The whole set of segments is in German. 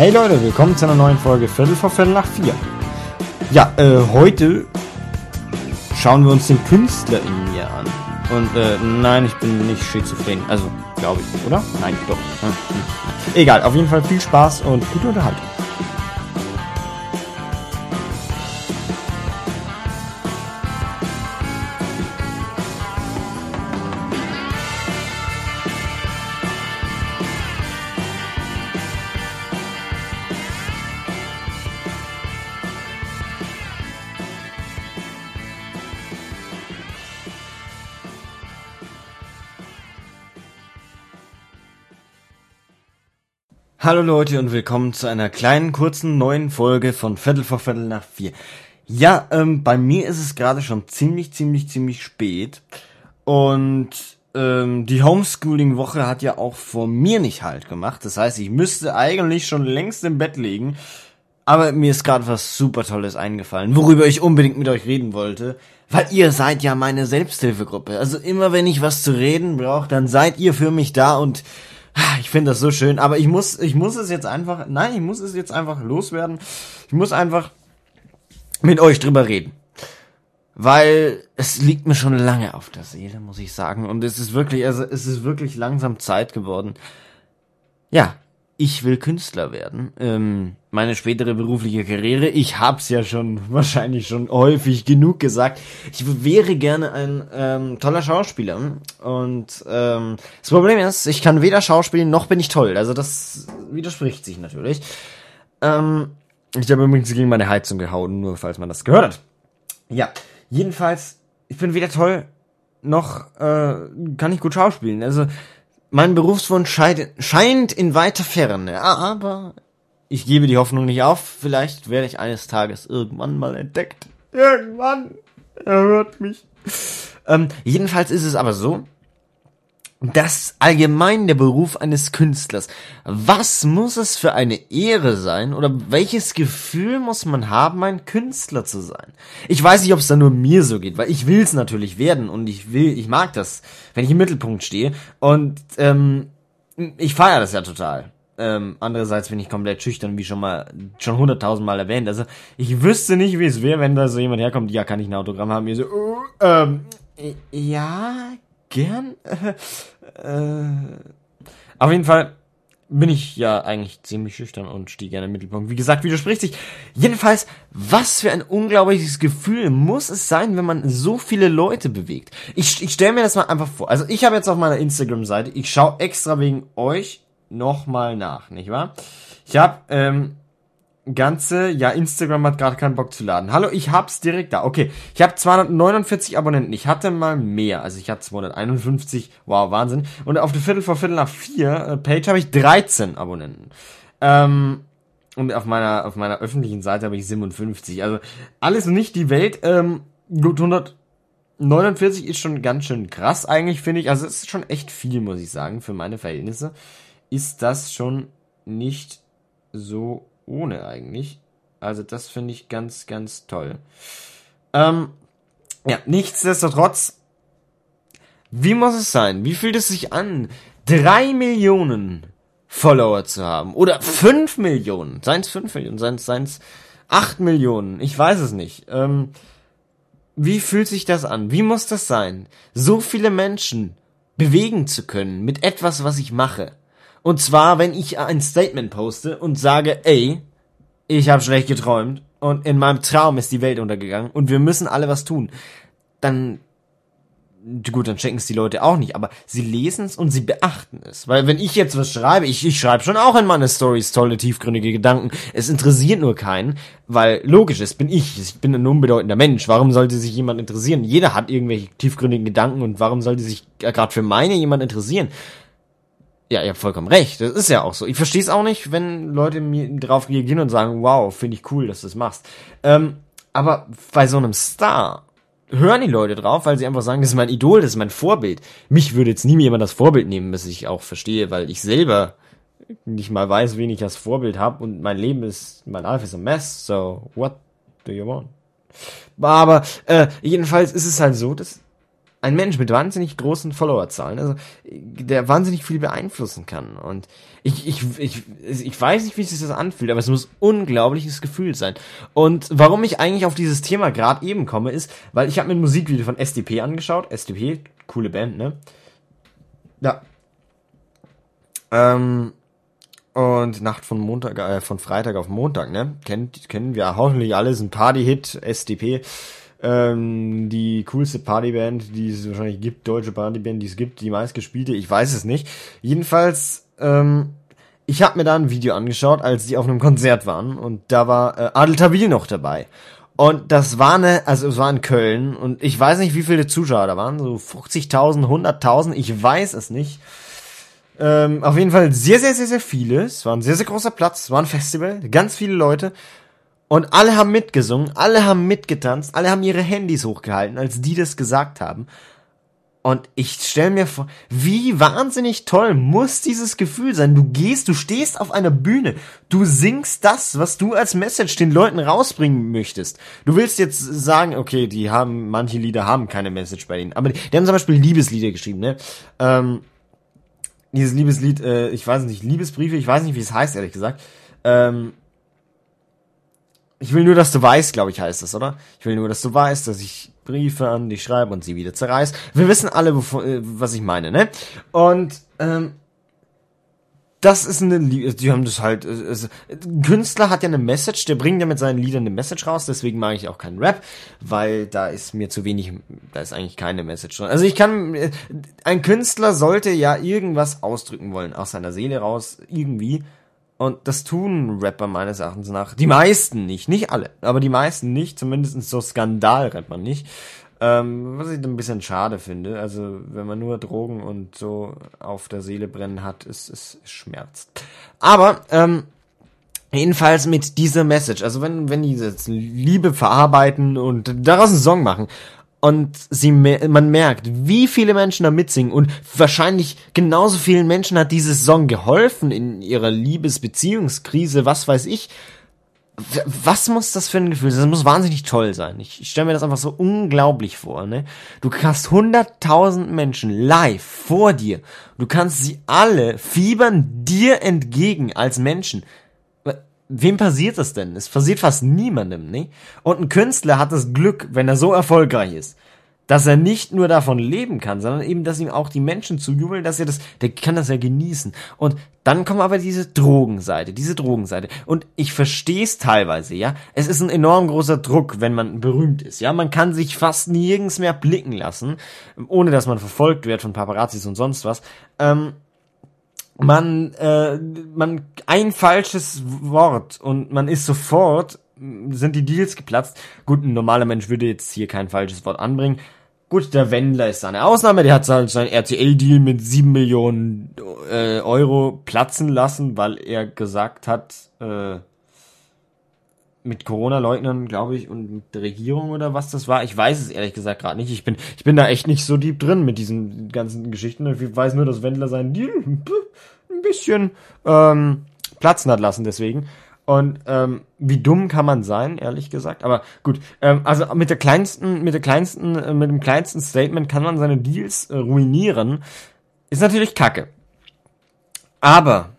Hey Leute, willkommen zu einer neuen Folge Viertel vor Viertel nach vier. Ja, äh, heute schauen wir uns den Künstler in mir an. Und äh, nein, ich bin nicht schizophren. Also, glaube ich, oder? Nein, doch. Hm, hm. Egal, auf jeden Fall viel Spaß und gute Unterhaltung. Hallo Leute und willkommen zu einer kleinen, kurzen, neuen Folge von Viertel vor Viertel nach vier. Ja, ähm, bei mir ist es gerade schon ziemlich, ziemlich, ziemlich spät. Und ähm, die Homeschooling-Woche hat ja auch vor mir nicht halt gemacht. Das heißt, ich müsste eigentlich schon längst im Bett liegen. Aber mir ist gerade was super Tolles eingefallen, worüber ich unbedingt mit euch reden wollte. Weil ihr seid ja meine Selbsthilfegruppe. Also immer wenn ich was zu reden brauche, dann seid ihr für mich da und ich finde das so schön, aber ich muss, ich muss es jetzt einfach, nein, ich muss es jetzt einfach loswerden. Ich muss einfach mit euch drüber reden. Weil es liegt mir schon lange auf der Seele, muss ich sagen. Und es ist wirklich, also es ist wirklich langsam Zeit geworden. Ja, ich will Künstler werden. Ähm, meine spätere berufliche Karriere, ich hab's ja schon wahrscheinlich schon häufig genug gesagt. Ich wäre gerne ein ähm, toller Schauspieler. Und ähm, das Problem ist, ich kann weder schauspielen noch bin ich toll. Also das widerspricht sich natürlich. Ähm, ich habe übrigens gegen meine Heizung gehauen, nur falls man das gehört hat. Ja, jedenfalls, ich bin weder toll noch äh, kann ich gut schauspielen. Also mein Berufswunsch scheint in weiter Ferne, aber ich gebe die Hoffnung nicht auf. Vielleicht werde ich eines Tages irgendwann mal entdeckt. Irgendwann. Er hört mich. Ähm, jedenfalls ist es aber so, dass allgemein der Beruf eines Künstlers, was muss es für eine Ehre sein oder welches Gefühl muss man haben, ein Künstler zu sein? Ich weiß nicht, ob es da nur mir so geht, weil ich will es natürlich werden und ich will, ich mag das, wenn ich im Mittelpunkt stehe und ähm, ich feiere das ja total. Ähm, andererseits bin ich komplett schüchtern, wie schon mal schon hunderttausendmal erwähnt. Also ich wüsste nicht, wie es wäre, wenn da so jemand herkommt, ja, kann ich ein Autogramm haben? Mir so, uh, ähm, ja, gern. Äh, auf jeden Fall bin ich ja eigentlich ziemlich schüchtern und stehe gerne im Mittelpunkt. Wie gesagt, widerspricht sich. Jedenfalls, was für ein unglaubliches Gefühl muss es sein, wenn man so viele Leute bewegt. Ich, ich stelle mir das mal einfach vor. Also ich habe jetzt auf meiner Instagram-Seite, ich schaue extra wegen euch nochmal nach, nicht wahr? Ich habe ähm, ganze, ja, Instagram hat gerade keinen Bock zu laden. Hallo, ich hab's direkt da. Okay, ich habe 249 Abonnenten. Ich hatte mal mehr. Also ich hatte 251. Wow, Wahnsinn. Und auf der Viertel vor Viertel nach vier äh, Page habe ich 13 Abonnenten. Ähm, und auf meiner, auf meiner öffentlichen Seite habe ich 57. Also alles nicht die Welt. Ähm, gut, 149 ist schon ganz schön krass eigentlich, finde ich. Also es ist schon echt viel, muss ich sagen. Für meine Verhältnisse ist das schon nicht so ohne eigentlich. Also das finde ich ganz, ganz toll. Ähm, ja, nichtsdestotrotz, wie muss es sein? Wie fühlt es sich an, drei Millionen Follower zu haben? Oder fünf Millionen? Seien es fünf Millionen? Seien es acht Millionen? Ich weiß es nicht. Ähm, wie fühlt sich das an? Wie muss das sein? So viele Menschen bewegen zu können mit etwas, was ich mache. Und zwar, wenn ich ein Statement poste und sage, ey, ich habe schlecht geträumt und in meinem Traum ist die Welt untergegangen und wir müssen alle was tun, dann gut, dann checken es die Leute auch nicht, aber sie lesen es und sie beachten es. Weil wenn ich jetzt was schreibe, ich, ich schreibe schon auch in meine Stories tolle, tiefgründige Gedanken. Es interessiert nur keinen, weil logisch, es bin ich. Ich bin ein unbedeutender Mensch. Warum sollte sich jemand interessieren? Jeder hat irgendwelche tiefgründigen Gedanken und warum sollte sich gerade für meine jemand interessieren? Ja, ihr habt vollkommen recht. Das ist ja auch so. Ich verstehe es auch nicht, wenn Leute mir drauf reagieren und sagen, wow, finde ich cool, dass du das machst. Ähm, aber bei so einem Star hören die Leute drauf, weil sie einfach sagen, das ist mein Idol, das ist mein Vorbild. Mich würde jetzt nie mehr jemand das Vorbild nehmen, was ich auch verstehe, weil ich selber nicht mal weiß, wen ich als Vorbild habe und mein Leben ist, mein Life is a mess, so what do you want? Aber äh, jedenfalls ist es halt so, dass ein Mensch mit wahnsinnig großen Followerzahlen, also der wahnsinnig viel beeinflussen kann. Und ich, ich, ich, ich weiß nicht, wie sich das anfühlt, aber es muss unglaubliches Gefühl sein. Und warum ich eigentlich auf dieses Thema gerade eben komme, ist, weil ich habe mir ein Musikvideo von SDP angeschaut. SDP, coole Band, ne? Ja. Ähm, und Nacht von Montag, äh, von Freitag auf Montag, ne? Kennt, kennen wir hoffentlich alles, ein Party-Hit, SDP. Ähm, die coolste Partyband, die es wahrscheinlich gibt, deutsche Partyband, die es gibt, die meistgespielte, ich weiß es nicht. Jedenfalls, ähm, ich habe mir da ein Video angeschaut, als die auf einem Konzert waren und da war äh, Adel Tawil noch dabei. Und das war eine, also es war in Köln und ich weiß nicht, wie viele Zuschauer da waren, so 50.000, 100.000, ich weiß es nicht. Ähm, auf jeden Fall sehr, sehr, sehr, sehr viele. Es war ein sehr, sehr großer Platz, es war ein Festival, ganz viele Leute. Und alle haben mitgesungen, alle haben mitgetanzt, alle haben ihre Handys hochgehalten, als die das gesagt haben. Und ich stell mir vor, wie wahnsinnig toll muss dieses Gefühl sein. Du gehst, du stehst auf einer Bühne, du singst das, was du als Message den Leuten rausbringen möchtest. Du willst jetzt sagen, okay, die haben, manche Lieder haben keine Message bei ihnen, aber die, die haben zum Beispiel Liebeslieder geschrieben, ne? Ähm, dieses Liebeslied, äh, ich weiß nicht, Liebesbriefe, ich weiß nicht, wie es heißt, ehrlich gesagt. Ähm, ich will nur, dass du weißt, glaube ich, heißt es, oder? Ich will nur, dass du weißt, dass ich Briefe an dich schreibe und sie wieder zerreiß. Wir wissen alle, wovon, äh, was ich meine, ne? Und ähm, das ist eine, die haben das halt, also, ein Künstler hat ja eine Message, der bringt ja mit seinen Liedern eine Message raus, deswegen mag ich auch keinen Rap, weil da ist mir zu wenig, da ist eigentlich keine Message drin. Also ich kann, ein Künstler sollte ja irgendwas ausdrücken wollen, aus seiner Seele raus, irgendwie, und das tun Rapper meines Erachtens nach. Die meisten nicht, nicht alle, aber die meisten nicht, zumindest so Skandalrapper nicht. Ähm, was ich ein bisschen schade finde. Also, wenn man nur Drogen und so auf der Seele brennen hat, ist es schmerzt. Aber, ähm, Jedenfalls mit dieser Message, also wenn, wenn die jetzt Liebe verarbeiten und daraus einen Song machen und sie, man merkt, wie viele Menschen da mitsingen und wahrscheinlich genauso vielen Menschen hat dieses Song geholfen in ihrer Liebesbeziehungskrise, was weiß ich. Was muss das für ein Gefühl sein? Das muss wahnsinnig toll sein. Ich, ich stelle mir das einfach so unglaublich vor. Ne? Du hast hunderttausend Menschen live vor dir. Du kannst sie alle fiebern dir entgegen als Menschen wem passiert das denn? Es passiert fast niemandem, ne? Und ein Künstler hat das Glück, wenn er so erfolgreich ist, dass er nicht nur davon leben kann, sondern eben, dass ihm auch die Menschen zujubeln, dass er das, der kann das ja genießen. Und dann kommt aber diese Drogenseite, diese Drogenseite. Und ich verstehe es teilweise, ja. Es ist ein enorm großer Druck, wenn man berühmt ist, ja. Man kann sich fast nirgends mehr blicken lassen, ohne dass man verfolgt wird von Paparazzis und sonst was. Ähm, man, äh, man, ein falsches Wort und man ist sofort, sind die Deals geplatzt. Gut, ein normaler Mensch würde jetzt hier kein falsches Wort anbringen. Gut, der Wendler ist eine Ausnahme, der hat seinen RTL-Deal mit sieben Millionen äh, Euro platzen lassen, weil er gesagt hat, äh, mit Corona-Leugnern, glaube ich, und mit der Regierung oder was das war. Ich weiß es ehrlich gesagt gerade nicht. Ich bin, ich bin da echt nicht so deep drin mit diesen ganzen Geschichten. Ich weiß nur, dass Wendler seinen Deal ein bisschen ähm, platzen hat lassen deswegen. Und ähm, wie dumm kann man sein, ehrlich gesagt. Aber gut, ähm, also mit der kleinsten, mit der kleinsten, äh, mit dem kleinsten Statement kann man seine Deals äh, ruinieren. Ist natürlich Kacke. Aber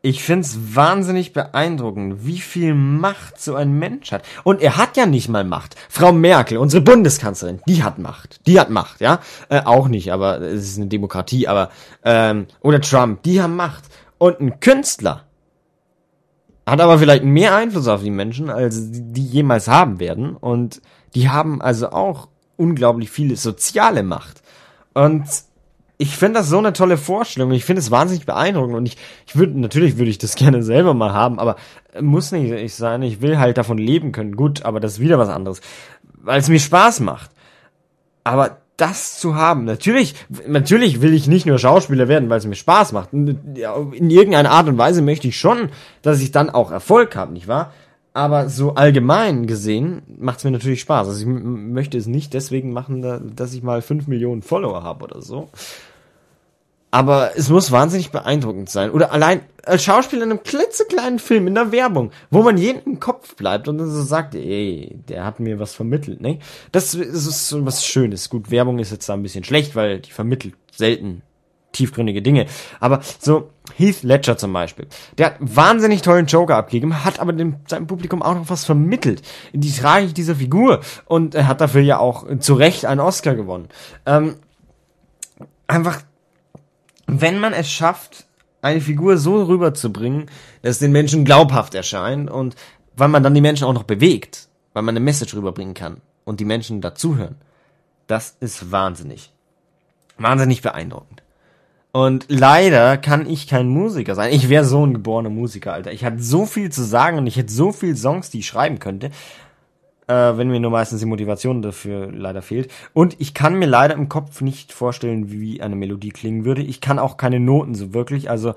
ich find's wahnsinnig beeindruckend, wie viel Macht so ein Mensch hat. Und er hat ja nicht mal Macht. Frau Merkel, unsere Bundeskanzlerin, die hat Macht. Die hat Macht, ja? Äh, auch nicht, aber es ist eine Demokratie, aber ähm, oder Trump, die haben Macht. Und ein Künstler hat aber vielleicht mehr Einfluss auf die Menschen, als die jemals haben werden. Und die haben also auch unglaublich viele soziale Macht. Und ich finde das so eine tolle Vorstellung. Ich finde es wahnsinnig beeindruckend und ich, ich würde, natürlich würde ich das gerne selber mal haben, aber muss nicht sein. Ich will halt davon leben können. Gut, aber das ist wieder was anderes. Weil es mir Spaß macht. Aber das zu haben, natürlich, natürlich will ich nicht nur Schauspieler werden, weil es mir Spaß macht. In irgendeiner Art und Weise möchte ich schon, dass ich dann auch Erfolg habe, nicht wahr? Aber so allgemein gesehen macht es mir natürlich Spaß. Also ich möchte es nicht deswegen machen, dass ich mal fünf Millionen Follower habe oder so. Aber es muss wahnsinnig beeindruckend sein. Oder allein als Schauspieler in einem klitzekleinen Film, in der Werbung, wo man jedem im Kopf bleibt und dann so sagt, ey, der hat mir was vermittelt, ne? Das, ist so was Schönes. Gut, Werbung ist jetzt da ein bisschen schlecht, weil die vermittelt selten tiefgründige Dinge. Aber so Heath Ledger zum Beispiel, der hat wahnsinnig tollen Joker abgegeben, hat aber dem, seinem Publikum auch noch was vermittelt die Tragik dieser Figur und er hat dafür ja auch zu Recht einen Oscar gewonnen. Ähm, einfach wenn man es schafft, eine Figur so rüberzubringen, dass es den Menschen glaubhaft erscheint und weil man dann die Menschen auch noch bewegt, weil man eine Message rüberbringen kann und die Menschen dazuhören, das ist wahnsinnig. Wahnsinnig beeindruckend. Und leider kann ich kein Musiker sein. Ich wäre so ein geborener Musiker, Alter. Ich hatte so viel zu sagen und ich hätte so viel Songs, die ich schreiben könnte äh, wenn mir nur meistens die Motivation dafür leider fehlt. Und ich kann mir leider im Kopf nicht vorstellen, wie eine Melodie klingen würde. Ich kann auch keine Noten so wirklich. Also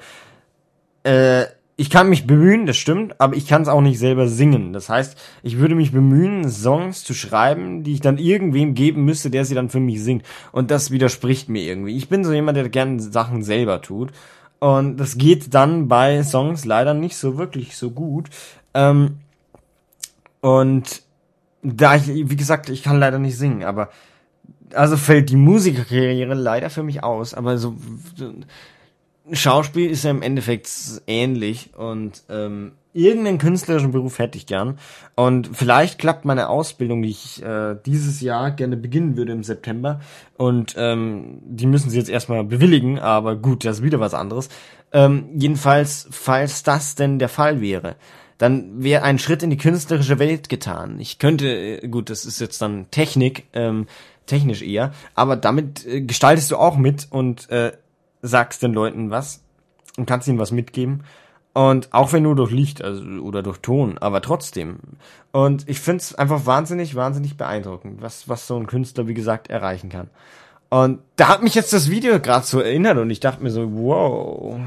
äh, ich kann mich bemühen, das stimmt, aber ich kann es auch nicht selber singen. Das heißt, ich würde mich bemühen, Songs zu schreiben, die ich dann irgendwem geben müsste, der sie dann für mich singt. Und das widerspricht mir irgendwie. Ich bin so jemand, der gerne Sachen selber tut. Und das geht dann bei Songs leider nicht so wirklich so gut. Ähm, und da ich, wie gesagt, ich kann leider nicht singen, aber also fällt die Musikerkarriere leider für mich aus, aber so Schauspiel ist ja im Endeffekt ähnlich und ähm, irgendeinen künstlerischen Beruf hätte ich gern und vielleicht klappt meine Ausbildung, die ich äh, dieses Jahr gerne beginnen würde im September und ähm, die müssen sie jetzt erstmal bewilligen, aber gut, das ist wieder was anderes. Ähm, jedenfalls, falls das denn der Fall wäre, dann wäre ein Schritt in die künstlerische Welt getan. Ich könnte, äh, gut, das ist jetzt dann Technik, ähm, technisch eher, aber damit äh, gestaltest du auch mit und äh, sagst den Leuten was und kannst ihnen was mitgeben. Und auch wenn nur durch Licht also, oder durch Ton, aber trotzdem. Und ich find's einfach wahnsinnig, wahnsinnig beeindruckend, was, was so ein Künstler, wie gesagt, erreichen kann. Und da hat mich jetzt das Video gerade so erinnert und ich dachte mir so, wow,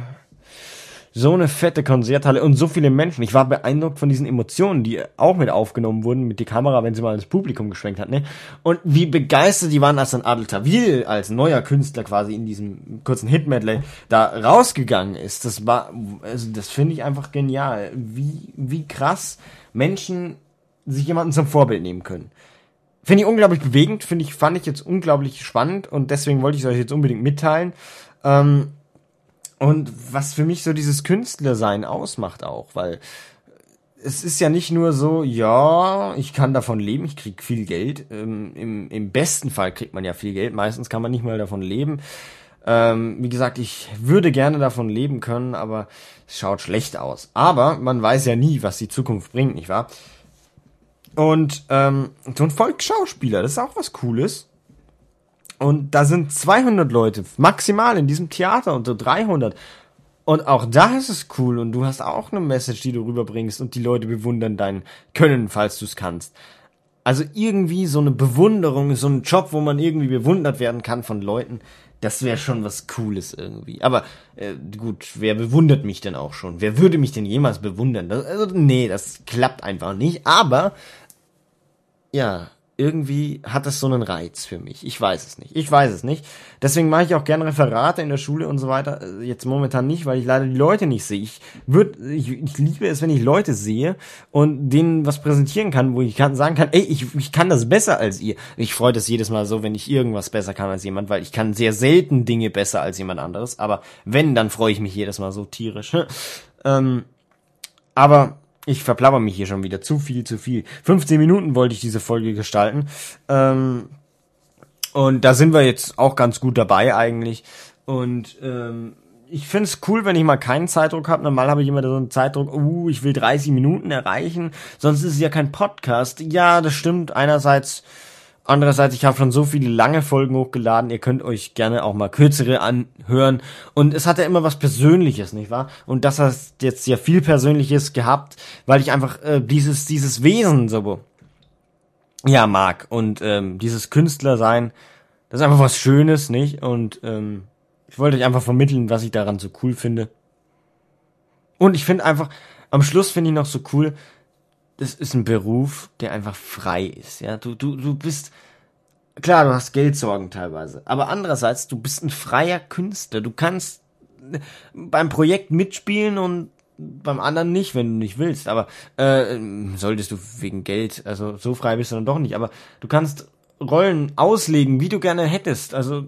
so eine fette Konzerthalle und so viele Menschen. Ich war beeindruckt von diesen Emotionen, die auch mit aufgenommen wurden mit die Kamera, wenn sie mal ins Publikum geschwenkt hat, ne? Und wie begeistert die waren, als dann Adel Tawil als neuer Künstler quasi in diesem kurzen Hit-Medley da rausgegangen ist. Das war, also das finde ich einfach genial. Wie, wie krass Menschen sich jemanden zum Vorbild nehmen können. Finde ich unglaublich bewegend, finde ich, fand ich jetzt unglaublich spannend und deswegen wollte ich es euch jetzt unbedingt mitteilen. Ähm, und was für mich so dieses Künstlersein ausmacht auch, weil es ist ja nicht nur so, ja, ich kann davon leben, ich krieg viel Geld. Ähm, im, Im besten Fall kriegt man ja viel Geld, meistens kann man nicht mal davon leben. Ähm, wie gesagt, ich würde gerne davon leben können, aber es schaut schlecht aus. Aber man weiß ja nie, was die Zukunft bringt, nicht wahr? Und ähm, so ein Volksschauspieler, das ist auch was Cooles. Und da sind 200 Leute maximal in diesem Theater und so 300. Und auch da ist es cool und du hast auch eine Message, die du rüberbringst und die Leute bewundern dein Können, falls du es kannst. Also irgendwie so eine Bewunderung, so ein Job, wo man irgendwie bewundert werden kann von Leuten, das wäre schon was Cooles irgendwie. Aber äh, gut, wer bewundert mich denn auch schon? Wer würde mich denn jemals bewundern? Das, also, nee, das klappt einfach nicht. Aber ja, irgendwie hat das so einen Reiz für mich. Ich weiß es nicht. Ich weiß es nicht. Deswegen mache ich auch gerne Referate in der Schule und so weiter. Äh, jetzt momentan nicht, weil ich leider die Leute nicht sehe. Ich würde, ich, ich liebe es, wenn ich Leute sehe und denen was präsentieren kann, wo ich kann, sagen kann, ey, ich, ich kann das besser als ihr. Ich freue das jedes Mal so, wenn ich irgendwas besser kann als jemand, weil ich kann sehr selten Dinge besser als jemand anderes. Aber wenn, dann freue ich mich jedes Mal so tierisch. ähm, aber ich verplapper mich hier schon wieder. Zu viel, zu viel. 15 Minuten wollte ich diese Folge gestalten. Ähm, und da sind wir jetzt auch ganz gut dabei eigentlich. Und ähm, ich finde es cool, wenn ich mal keinen Zeitdruck habe. Normal habe ich immer so einen Zeitdruck, uh, ich will 30 Minuten erreichen. Sonst ist es ja kein Podcast. Ja, das stimmt. Einerseits Andererseits, ich habe schon so viele lange Folgen hochgeladen, ihr könnt euch gerne auch mal kürzere anhören. Und es hat ja immer was Persönliches, nicht wahr? Und das hat jetzt ja viel Persönliches gehabt, weil ich einfach äh, dieses, dieses Wesen so ja mag. Und ähm, dieses Künstler sein, das ist einfach was Schönes, nicht? Und ähm, ich wollte euch einfach vermitteln, was ich daran so cool finde. Und ich finde einfach, am Schluss finde ich noch so cool, das ist ein Beruf, der einfach frei ist. Ja, du, du, du bist klar, du hast Geldsorgen teilweise, aber andererseits, du bist ein freier Künstler. Du kannst beim Projekt mitspielen und beim anderen nicht, wenn du nicht willst. Aber äh, solltest du wegen Geld, also so frei bist du dann doch nicht. Aber du kannst Rollen auslegen, wie du gerne hättest. Also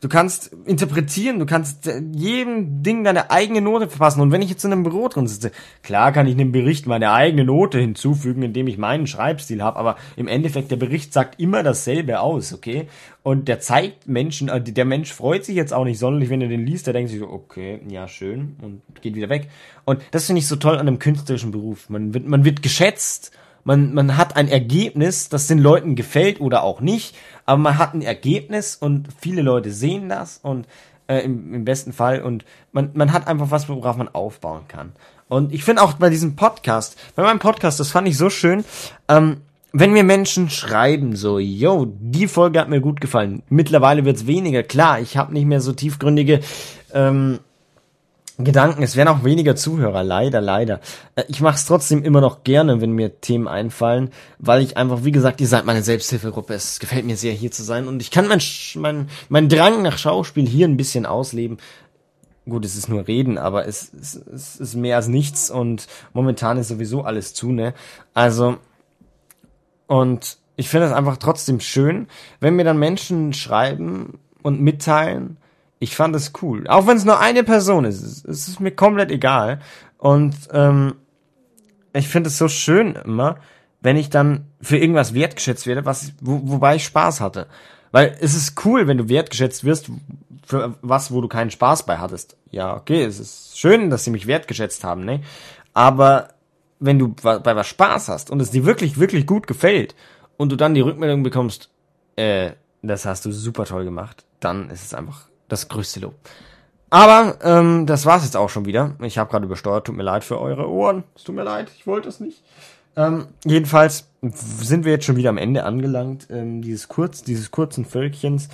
du kannst interpretieren, du kannst jedem Ding deine eigene Note verpassen. Und wenn ich jetzt in einem Büro drin sitze, klar kann ich einem Bericht meine eigene Note hinzufügen, indem ich meinen Schreibstil habe, aber im Endeffekt, der Bericht sagt immer dasselbe aus, okay? Und der zeigt Menschen, äh, der Mensch freut sich jetzt auch nicht sonderlich, wenn er den liest, der denkt sich so, okay, ja, schön, und geht wieder weg. Und das finde ich so toll an einem künstlerischen Beruf. Man wird, man wird geschätzt, man, man hat ein Ergebnis, das den Leuten gefällt oder auch nicht, aber man hat ein Ergebnis und viele Leute sehen das und äh, im, im besten Fall und man, man hat einfach was, worauf man aufbauen kann. Und ich finde auch bei diesem Podcast, bei meinem Podcast, das fand ich so schön, ähm, wenn mir Menschen schreiben, so, yo, die Folge hat mir gut gefallen. Mittlerweile wird's weniger, klar, ich habe nicht mehr so tiefgründige ähm, Gedanken. Es werden auch weniger Zuhörer, leider, leider. Äh, ich mache es trotzdem immer noch gerne, wenn mir Themen einfallen, weil ich einfach, wie gesagt, ihr seid meine Selbsthilfegruppe. Es gefällt mir sehr, hier zu sein und ich kann mein, mein, mein Drang nach Schauspiel hier ein bisschen ausleben. Gut, es ist nur Reden, aber es, es, es ist mehr als nichts und momentan ist sowieso alles zu, ne? Also, und ich finde es einfach trotzdem schön, wenn mir dann Menschen schreiben und mitteilen, ich fand es cool. Auch wenn es nur eine Person ist. Es ist mir komplett egal. Und ähm, ich finde es so schön immer, wenn ich dann für irgendwas wertgeschätzt werde, was, wo, wobei ich Spaß hatte. Weil es ist cool, wenn du wertgeschätzt wirst für was, wo du keinen Spaß bei hattest. Ja, okay, es ist schön, dass sie mich wertgeschätzt haben, ne? Aber wenn du bei was Spaß hast und es dir wirklich, wirklich gut gefällt und du dann die Rückmeldung bekommst, äh, das hast du super toll gemacht, dann ist es einfach das größte Lob. Aber ähm, das war's jetzt auch schon wieder. Ich habe gerade übersteuert, tut mir leid für eure Ohren. Es tut mir leid, ich wollte es nicht. Ähm, jedenfalls sind wir jetzt schon wieder am Ende angelangt, ähm, dieses kurz, dieses kurzen Völkchens.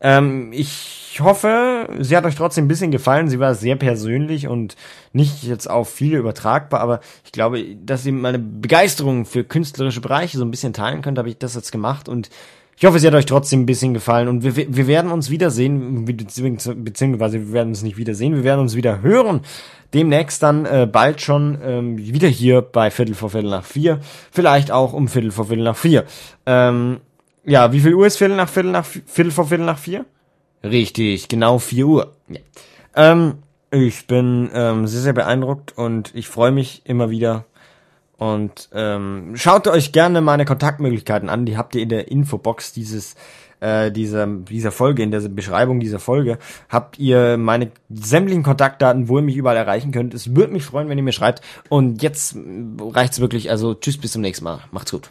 Ähm, ich hoffe, sie hat euch trotzdem ein bisschen gefallen. Sie war sehr persönlich und nicht jetzt auf viele übertragbar, aber ich glaube, dass ihr meine Begeisterung für künstlerische Bereiche so ein bisschen teilen könnt, habe ich das jetzt gemacht und ich hoffe, sie hat euch trotzdem ein bisschen gefallen und wir, wir werden uns wiedersehen, beziehungsweise wir werden uns nicht wiedersehen, wir werden uns wieder hören. Demnächst dann äh, bald schon ähm, wieder hier bei Viertel vor Viertel nach vier, vielleicht auch um Viertel vor Viertel nach vier. Ähm, ja, wie viel Uhr ist Viertel nach Viertel nach Viertel vor Viertel nach vier? Richtig, genau vier Uhr. Ja. Ähm, ich bin ähm, sehr, sehr beeindruckt und ich freue mich immer wieder und ähm, schaut euch gerne meine Kontaktmöglichkeiten an. Die habt ihr in der Infobox dieses äh, dieser, dieser Folge, in der Beschreibung dieser Folge, habt ihr meine sämtlichen Kontaktdaten, wo ihr mich überall erreichen könnt. Es würde mich freuen, wenn ihr mir schreibt. Und jetzt reicht's wirklich. Also tschüss, bis zum nächsten Mal. Macht's gut.